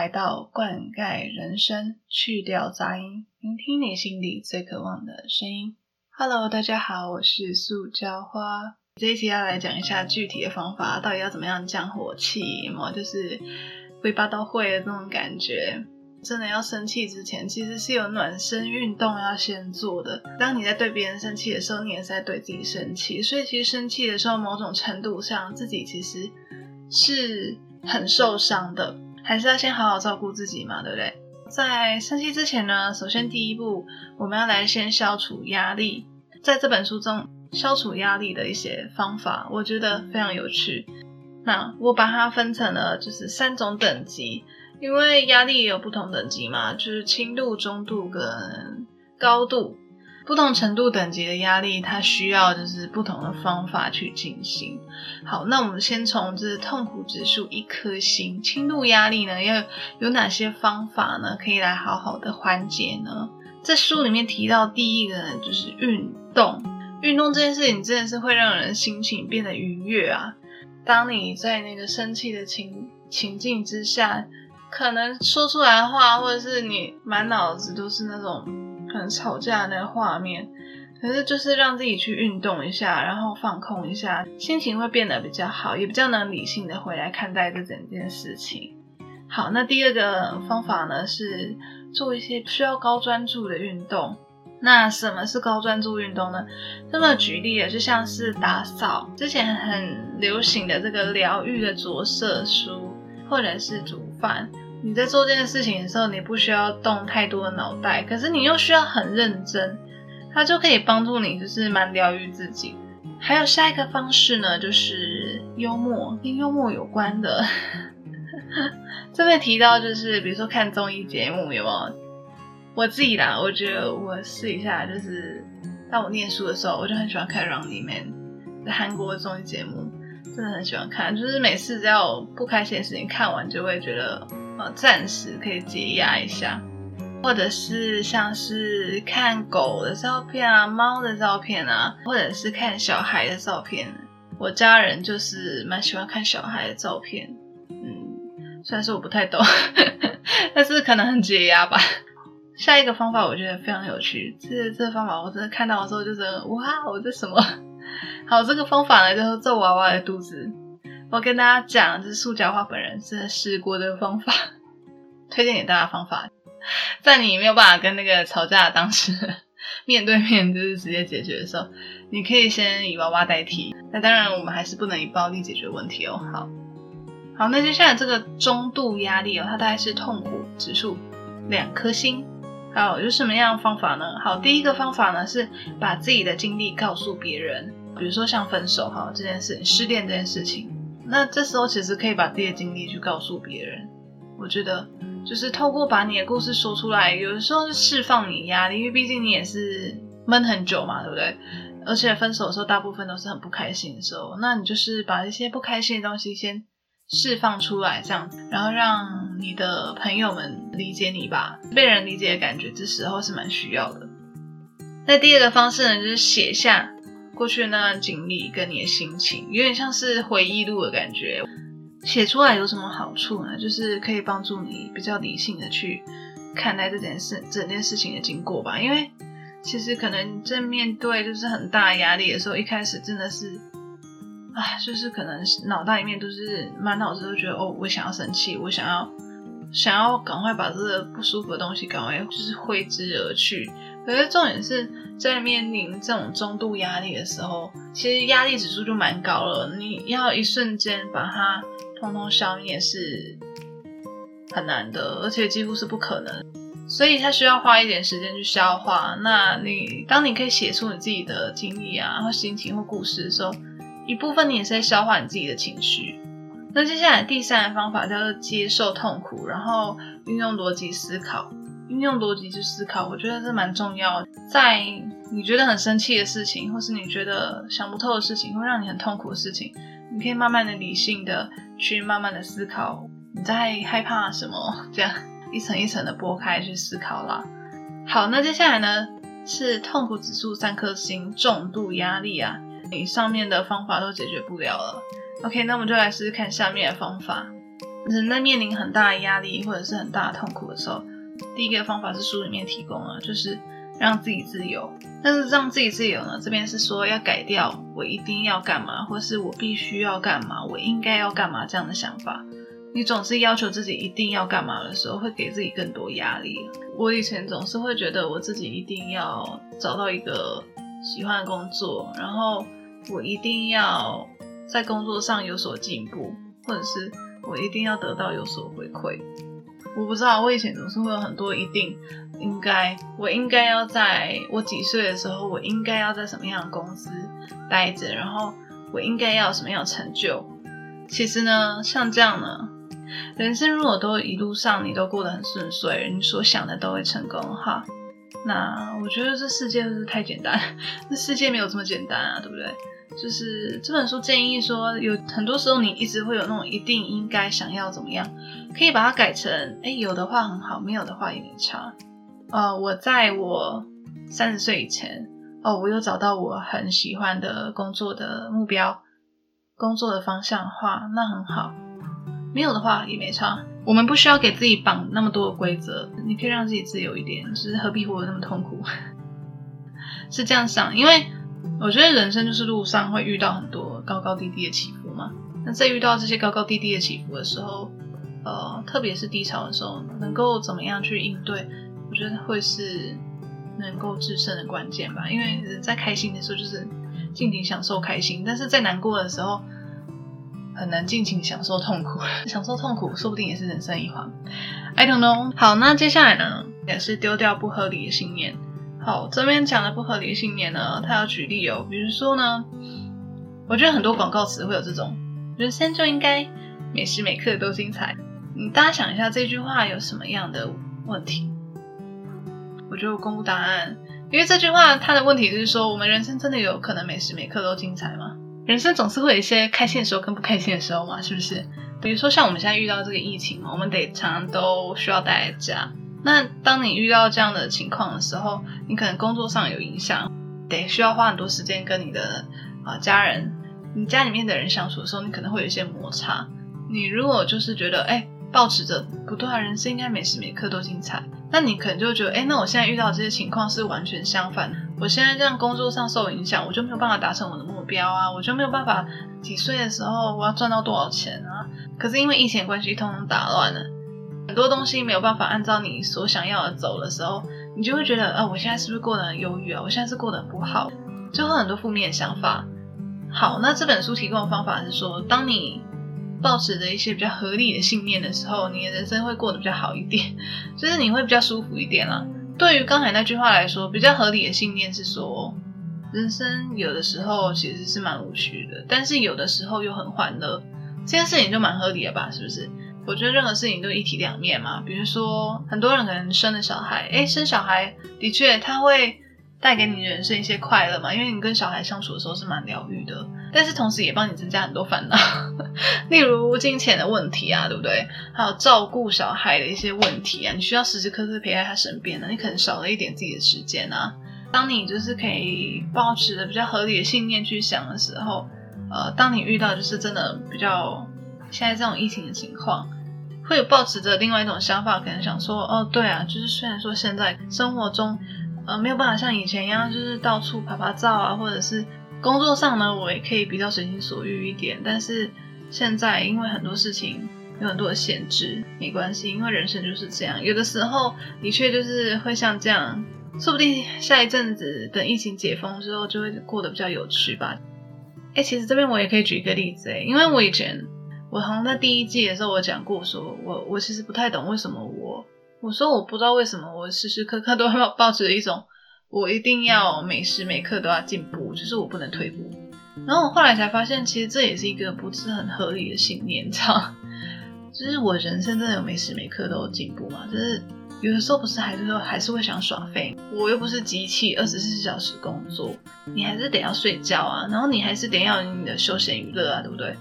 来到灌溉人生，去掉杂音，聆听你心里最渴望的声音。Hello，大家好，我是塑胶花。这一期要来讲一下具体的方法，到底要怎么样降火气嘛？就是尾巴都会的这种感觉。真的要生气之前，其实是有暖身运动要先做的。当你在对别人生气的时候，你也是在对自己生气。所以其实生气的时候，某种程度上自己其实是很受伤的。还是要先好好照顾自己嘛，对不对？在生气之前呢，首先第一步，我们要来先消除压力。在这本书中，消除压力的一些方法，我觉得非常有趣。那我把它分成了就是三种等级，因为压力也有不同等级嘛，就是轻度、中度跟高度。不同程度等级的压力，它需要就是不同的方法去进行。好，那我们先从这痛苦指数一颗星，轻度压力呢，要有哪些方法呢？可以来好好的缓解呢？在书里面提到第一个呢，就是运动。运动这件事情真的是会让人心情变得愉悦啊。当你在那个生气的情情境之下，可能说出来的话，或者是你满脑子都是那种。可能吵架那个画面，可是就是让自己去运动一下，然后放空一下，心情会变得比较好，也比较能理性的回来看待这整件事情。好，那第二个方法呢是做一些需要高专注的运动。那什么是高专注运动呢？这么举例就像是打扫，之前很流行的这个疗愈的着色书，或者是煮饭。你在做这件事情的时候，你不需要动太多的脑袋，可是你又需要很认真，它就可以帮助你，就是蛮疗愈自己。还有下一个方式呢，就是幽默，跟幽默有关的。这边提到就是，比如说看综艺节目，有没有？我自己啦，我觉得我试一下，就是当我念书的时候，我就很喜欢看《Running Man》在韩国的综艺节目，真的很喜欢看，就是每次只要不开心的事情看完，就会觉得。暂时可以解压一下，或者是像是看狗的照片啊、猫的照片啊，或者是看小孩的照片。我家人就是蛮喜欢看小孩的照片，嗯，虽然说我不太懂，但是可能很解压吧。下一个方法我觉得非常有趣，这这方法我真的看到的时候就是哇，我这什么？好，这个方法呢就是揍娃娃的肚子。我跟大家讲，这是塑胶花本人是试过的方法，推荐给大家方法，在你没有办法跟那个吵架的当事人 面对面就是直接解决的时候，你可以先以娃娃代替。那当然，我们还是不能以暴力解决问题哦。好，好，那接下来这个中度压力哦，它大概是痛苦指数两颗星。好，有什么样的方法呢？好，第一个方法呢是把自己的经历告诉别人，比如说像分手哈这件事，失恋这件事情。那这时候其实可以把自己的经历去告诉别人，我觉得就是透过把你的故事说出来，有的时候是释放你压力，因为毕竟你也是闷很久嘛，对不对？而且分手的时候大部分都是很不开心的时候，那你就是把一些不开心的东西先释放出来，这样，然后让你的朋友们理解你吧，被人理解的感觉，这时候是蛮需要的。那第二个方式呢，就是写下。过去那段经历跟你的心情，有点像是回忆录的感觉。写出来有什么好处呢？就是可以帮助你比较理性的去看待这件事、整件事情的经过吧。因为其实可能在面对就是很大压力的时候，一开始真的是，啊，就是可能脑袋里面都是满脑子都觉得哦，我想要生气，我想要想要赶快把这个不舒服的东西赶快就是挥之而去。可是重点是在面临这种中度压力的时候，其实压力指数就蛮高了。你要一瞬间把它通通消灭是很难的，而且几乎是不可能。所以它需要花一点时间去消化。那你当你可以写出你自己的经历啊，或心情或故事的时候，一部分你也是在消化你自己的情绪。那接下来第三个方法叫做接受痛苦，然后运用逻辑思考。运用逻辑去思考，我觉得这蛮重要。在你觉得很生气的事情，或是你觉得想不透的事情，会让你很痛苦的事情，你可以慢慢的、理性的去慢慢的思考你在害怕什么，这样一层一层的剥开去思考啦。好，那接下来呢是痛苦指数三颗星，重度压力啊，你上面的方法都解决不了了。OK，那我们就来试试看下面的方法。人在面临很大的压力或者是很大的痛苦的时候，第一个方法是书里面提供了，就是让自己自由。但是让自己自由呢，这边是说要改掉我一定要干嘛，或是我必须要干嘛，我应该要干嘛这样的想法。你总是要求自己一定要干嘛的时候，会给自己更多压力。我以前总是会觉得我自己一定要找到一个喜欢的工作，然后我一定要在工作上有所进步，或者是我一定要得到有所回馈。我不知道，我以前总是会有很多一定应该，我应该要在我几岁的时候，我应该要在什么样的公司待着，然后我应该要什么样的成就。其实呢，像这样呢。人生如果都一路上你都过得很顺遂，你所想的都会成功哈，那我觉得这世界就是太简单，这世界没有这么简单啊，对不对？就是这本书建议说，有很多时候你一直会有那种一定应该想要怎么样，可以把它改成，哎，有的话很好，没有的话也没差。呃，我在我三十岁以前，哦，我有找到我很喜欢的工作的目标，工作的方向的话，那很好。没有的话也没差，我们不需要给自己绑那么多的规则，你可以让自己自由一点，就是何必活得那么痛苦？是这样想，因为我觉得人生就是路上会遇到很多高高低低的起伏嘛。那在遇到这些高高低低的起伏的时候，呃，特别是低潮的时候，能够怎么样去应对？我觉得会是能够制胜的关键吧。因为人在开心的时候就是尽情享受开心，但是在难过的时候。很难尽情享受痛苦，享受痛苦说不定也是人生一环。I don't know。好，那接下来呢，也是丢掉不合理的信念。好，这边讲的不合理信念呢，它要举例哦。比如说呢，我觉得很多广告词会有这种“人生就应该每时每刻都精彩”。你大家想一下这句话有什么样的问题？我就公布答案，因为这句话它的问题就是说，我们人生真的有可能每时每刻都精彩吗？人生总是会有一些开心的时候跟不开心的时候嘛，是不是？比如说像我们现在遇到这个疫情，我们得常常都需要待在家。那当你遇到这样的情况的时候，你可能工作上有影响，得需要花很多时间跟你的啊家人、你家里面的人相处的时候，你可能会有一些摩擦。你如果就是觉得，哎。保持着不对啊，人生应该每时每刻都精彩。那你可能就觉得，哎，那我现在遇到这些情况是完全相反。我现在这样工作上受影响，我就没有办法达成我的目标啊，我就没有办法几岁的时候我要赚到多少钱啊？可是因为疫情关系，通通打乱了，很多东西没有办法按照你所想要的走的时候，你就会觉得，啊，我现在是不是过得很忧郁啊？我现在是过得很不好，就会很多负面想法。好，那这本书提供的方法是说，当你。抱持着一些比较合理的信念的时候，你的人生会过得比较好一点，就是你会比较舒服一点啦。对于刚才那句话来说，比较合理的信念是说，人生有的时候其实是蛮无趣的，但是有的时候又很欢乐，这件事情就蛮合理的吧？是不是？我觉得任何事情都一体两面嘛。比如说，很多人可能生了小孩，诶，生小孩的确他会。带给你人生一些快乐嘛？因为你跟小孩相处的时候是蛮疗愈的，但是同时也帮你增加很多烦恼，例如金钱的问题啊，对不对？还有照顾小孩的一些问题啊，你需要时时刻刻陪在他身边呢，你可能少了一点自己的时间啊。当你就是可以保持着比较合理的信念去想的时候，呃，当你遇到就是真的比较现在这种疫情的情况，会有保持着另外一种想法，可能想说，哦，对啊，就是虽然说现在生活中。呃，没有办法像以前一样，就是到处拍拍照啊，或者是工作上呢，我也可以比较随心所欲一点。但是现在因为很多事情有很多的限制，没关系，因为人生就是这样。有的时候的确就是会像这样，说不定下一阵子等疫情解封之后，就会过得比较有趣吧。哎，其实这边我也可以举一个例子，哎，因为我以前我好像在第一季的时候我讲过，说我我其实不太懂为什么我。我说我不知道为什么我时时刻刻都要抱着一种我一定要每时每刻都要进步，就是我不能退步。然后我后来才发现，其实这也是一个不是很合理的信念，你知道？就是我人生真的有每时每刻都有进步吗？就是有的时候不是还是说还是会想耍废，我又不是机器，二十四小时工作，你还是得要睡觉啊，然后你还是得要你的休闲娱乐啊，对不对？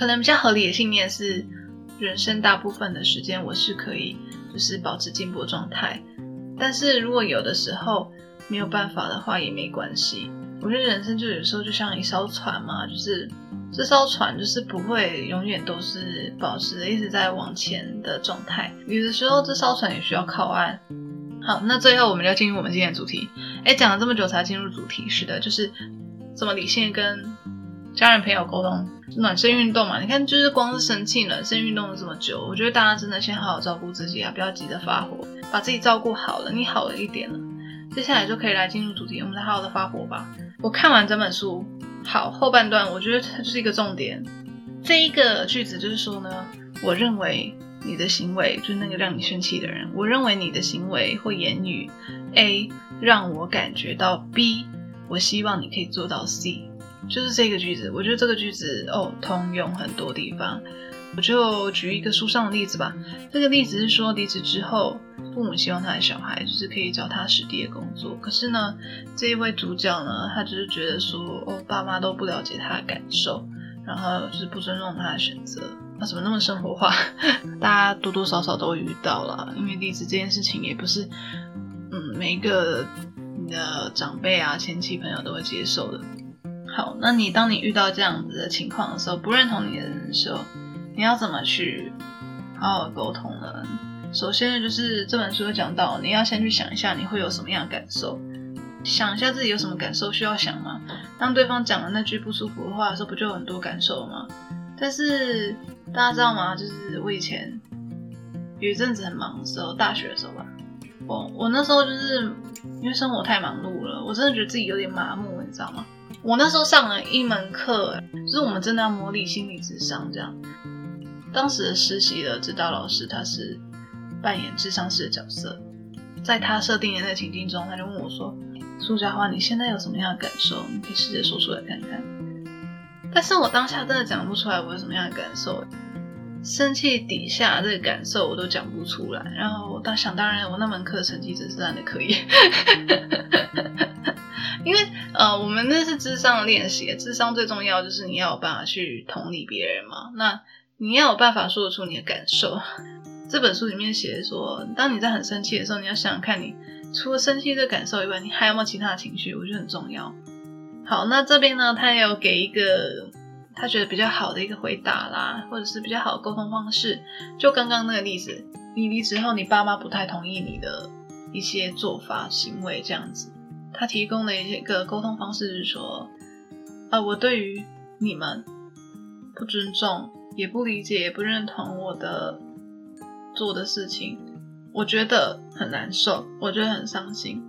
可能比较合理的信念是。人生大部分的时间，我是可以就是保持进步状态，但是如果有的时候没有办法的话，也没关系。我觉得人生就有时候就像一艘船嘛，就是这艘船就是不会永远都是保持一直在往前的状态，有的时候这艘船也需要靠岸。好，那最后我们要进入我们今天的主题。哎，讲了这么久才进入主题，是的，就是怎么理性跟家人朋友沟通，暖身运动嘛。你看，就是光是生气暖身运动了这么久，我觉得大家真的先好好照顾自己啊，不要急着发火，把自己照顾好了，你好了一点了，接下来就可以来进入主题，我们来好好的发火吧。我看完整本书。好，后半段我觉得它就是一个重点。这一个句子就是说呢，我认为你的行为就是那个让你生气的人，我认为你的行为或言语 A 让我感觉到 B，我希望你可以做到 C，就是这个句子。我觉得这个句子哦，通用很多地方。我就举一个书上的例子吧。这个例子是说，离职之后，父母希望他的小孩就是可以脚踏实地的工作。可是呢，这一位主角呢，他就是觉得说，哦，爸妈都不了解他的感受，然后就是不尊重他的选择。那怎么那么生活化？大家多多少少都遇到了，因为离职这件事情也不是，嗯，每一个你的长辈啊、亲戚朋友都会接受的。好，那你当你遇到这样子的情况的时候，不认同你的人的时候，你要怎么去好好沟通呢？首先呢，就是这本书讲到，你要先去想一下你会有什么样的感受，想一下自己有什么感受需要想吗？当对方讲了那句不舒服的话的时候，不就有很多感受吗？但是大家知道吗？就是我以前有一阵子很忙的时候，大学的时候吧，我我那时候就是因为生活太忙碌了，我真的觉得自己有点麻木，你知道吗？我那时候上了一门课，就是我们真的要模拟心理智商这样。当时实习的指导老师，他是扮演智商师的角色，在他设定的那个情境中，他就问我说：“苏家花，你现在有什么样的感受？你可以试着说出来看看。”但是我当下真的讲不出来我有什么样的感受，生气底下这个感受我都讲不出来。然后我当想当然，我那门课成绩真是烂的可以，因为呃，我们那是智商练习，智商最重要就是你要有办法去同理别人嘛。那你要有办法说得出你的感受。这本书里面写说，当你在很生气的时候，你要想想看你除了生气这感受以外，你还有没有其他的情绪？我觉得很重要。好，那这边呢，他也有给一个他觉得比较好的一个回答啦，或者是比较好的沟通方式。就刚刚那个例子，你离职后，你爸妈不太同意你的一些做法、行为这样子，他提供的一个沟通方式是说，呃，我对于你们不尊重。也不理解，也不认同我的做的事情，我觉得很难受，我觉得很伤心，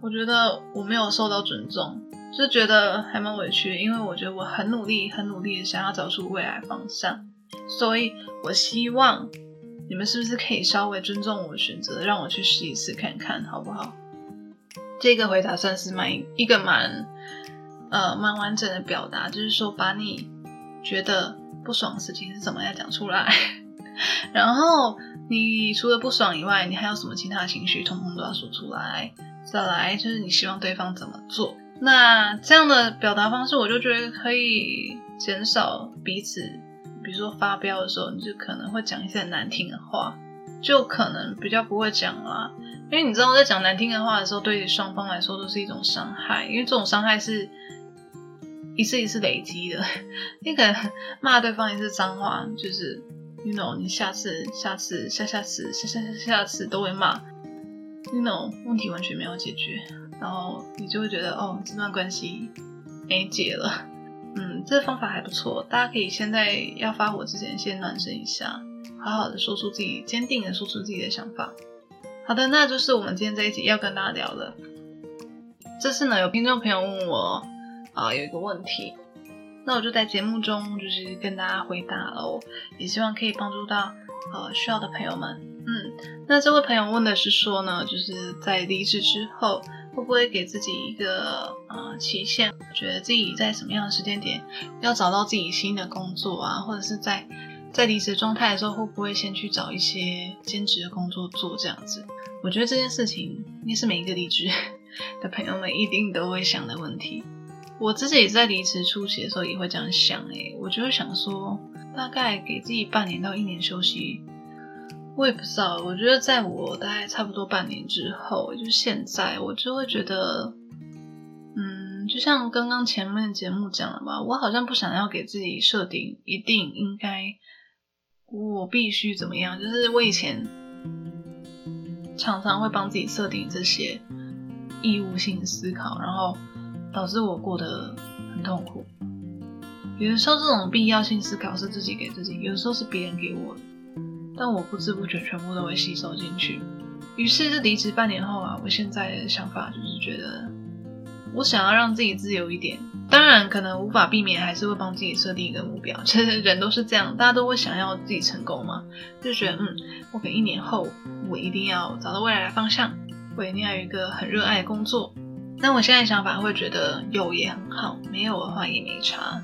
我觉得我没有受到尊重，就觉得还蛮委屈，因为我觉得我很努力，很努力的想要找出未来方向，所以我希望你们是不是可以稍微尊重我的选择，让我去试一次看看，好不好？这个回答算是蛮一个蛮呃蛮完整的表达，就是说把你觉得。不爽的事情是怎么样讲出来？然后你除了不爽以外，你还有什么其他情绪，通通都要说出来。再来就是你希望对方怎么做。那这样的表达方式，我就觉得可以减少彼此，比如说发飙的时候，你就可能会讲一些很难听的话，就可能比较不会讲啦。因为你知道，在讲难听的话的时候，对于双方来说都是一种伤害，因为这种伤害是。一次一次累积的，你可能骂对方一次脏话，就是，you know，你下次、下次、下下次、下下下下次都会骂，you know，问题完全没有解决，然后你就会觉得，哦，这段关系没解了。嗯，这个方法还不错，大家可以先在要发火之前先暖身一下，好好的说出自己，坚定的说出自己的想法。好的，那就是我们今天这一集要跟大家聊的。这次呢，有听众朋友问我。啊，有一个问题，那我就在节目中就是跟大家回答喽，也希望可以帮助到呃需要的朋友们。嗯，那这位朋友问的是说呢，就是在离职之后，会不会给自己一个呃期限，觉得自己在什么样的时间点要找到自己新的工作啊，或者是在在离职状态的时候，会不会先去找一些兼职的工作做这样子？我觉得这件事情应该是每一个离职 的朋友们一定都会想的问题。我自己在离职初期的时候也会这样想，诶，我就会想说，大概给自己半年到一年休息。我也不知道，我觉得在我大概差不多半年之后，就现在，我就会觉得，嗯，就像刚刚前面节目讲了吧，我好像不想要给自己设定一定应该，我必须怎么样。就是我以前常常会帮自己设定这些义务性思考，然后导致我过得很痛苦。有的时候这种必要性思考是自己给自己，有的时候是别人给我的，但我不知不觉全部都会吸收进去。于是，这离职半年后啊，我现在的想法就是觉得。我想要让自己自由一点，当然可能无法避免，还是会帮自己设定一个目标。其 实人都是这样，大家都会想要自己成功嘛，就觉得嗯，我可能一年后我一定要找到未来的方向，我一定要有一个很热爱的工作。那我现在想法会觉得有也很好，没有的话也没差，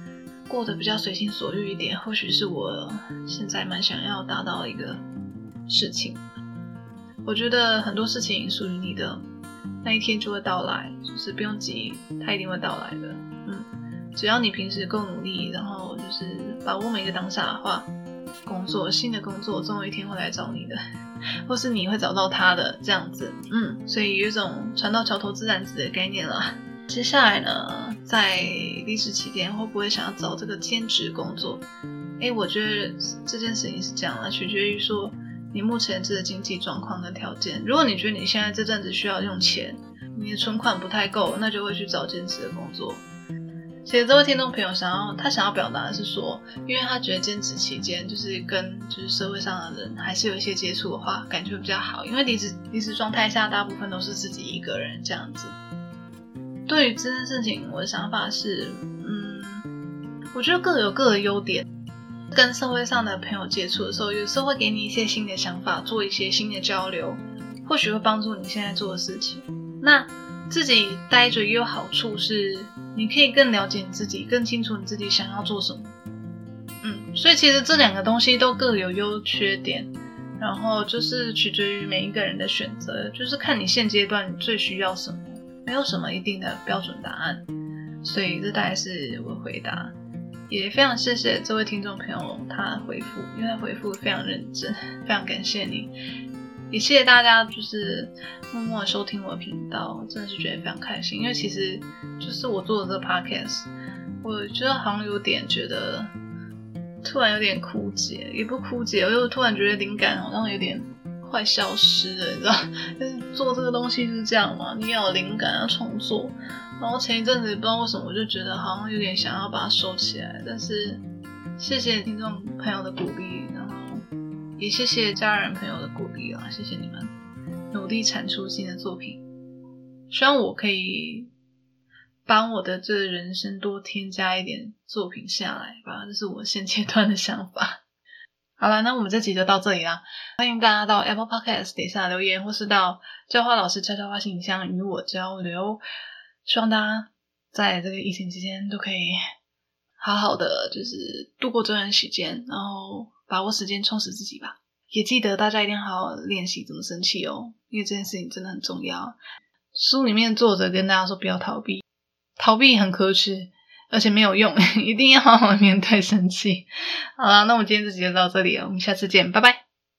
过得比较随心所欲一点，或许是我现在蛮想要达到的一个事情。我觉得很多事情属于你的。那一天就会到来，就是不用急，它一定会到来的。只要你平时够努力，然后就是把握每一个当下的话，工作新的工作总有一天会来找你的，或是你会找到他的这样子。嗯，所以有一种船到桥头自然直的概念了。接下来呢，在离职期间会不会想要找这个兼职工作？哎，我觉得这件事情是这样的，取决于说。你目前这个经济状况的条件，如果你觉得你现在这阵子需要用钱，你的存款不太够，那就会去找兼职的工作。其实这位听众朋友想要，他想要表达的是说，因为他觉得兼职期间就是跟就是社会上的人还是有一些接触的话，感觉比较好。因为离职离职状态下，大部分都是自己一个人这样子。对于这件事情，我的想法是，嗯，我觉得各有各的优点。跟社会上的朋友接触的时候，有时候会给你一些新的想法，做一些新的交流，或许会帮助你现在做的事情。那自己待着也有好处，是你可以更了解你自己，更清楚你自己想要做什么。嗯，所以其实这两个东西都各有优缺点，然后就是取决于每一个人的选择，就是看你现阶段最需要什么，没有什么一定的标准答案。所以这大概是我回答。也非常谢谢这位听众朋友他回复，因为他回复非常认真，非常感谢你。也谢谢大家，就是默默收听我的频道，真的是觉得非常开心。因为其实就是我做的这个 podcast，我觉得好像有点觉得突然有点枯竭，也不枯竭，我又突然觉得灵感好像有点快消失了，你知道？就是做这个东西就是这样嘛，你要有灵感要重做。然后前一阵子不知道为什么，我就觉得好像有点想要把它收起来。但是谢谢听众朋友的鼓励，也谢谢家人朋友的鼓励啊！谢谢你们努力产出新的作品，希望我可以帮我的这人生多添加一点作品下来吧。这是我现阶段的想法。好了，那我们这集就到这里啦。欢迎大家到 Apple Podcast 底下留言，或是到教花老师悄悄话信箱与我交流。希望大家在这个疫情期间都可以好好的，就是度过这段时间，然后把握时间充实自己吧。也记得大家一定要好好练习怎么生气哦，因为这件事情真的很重要。书里面作者跟大家说不要逃避，逃避很可耻，而且没有用，一定要好好面对生气。好了，那我们今天这集就到这里了，我们下次见，拜拜。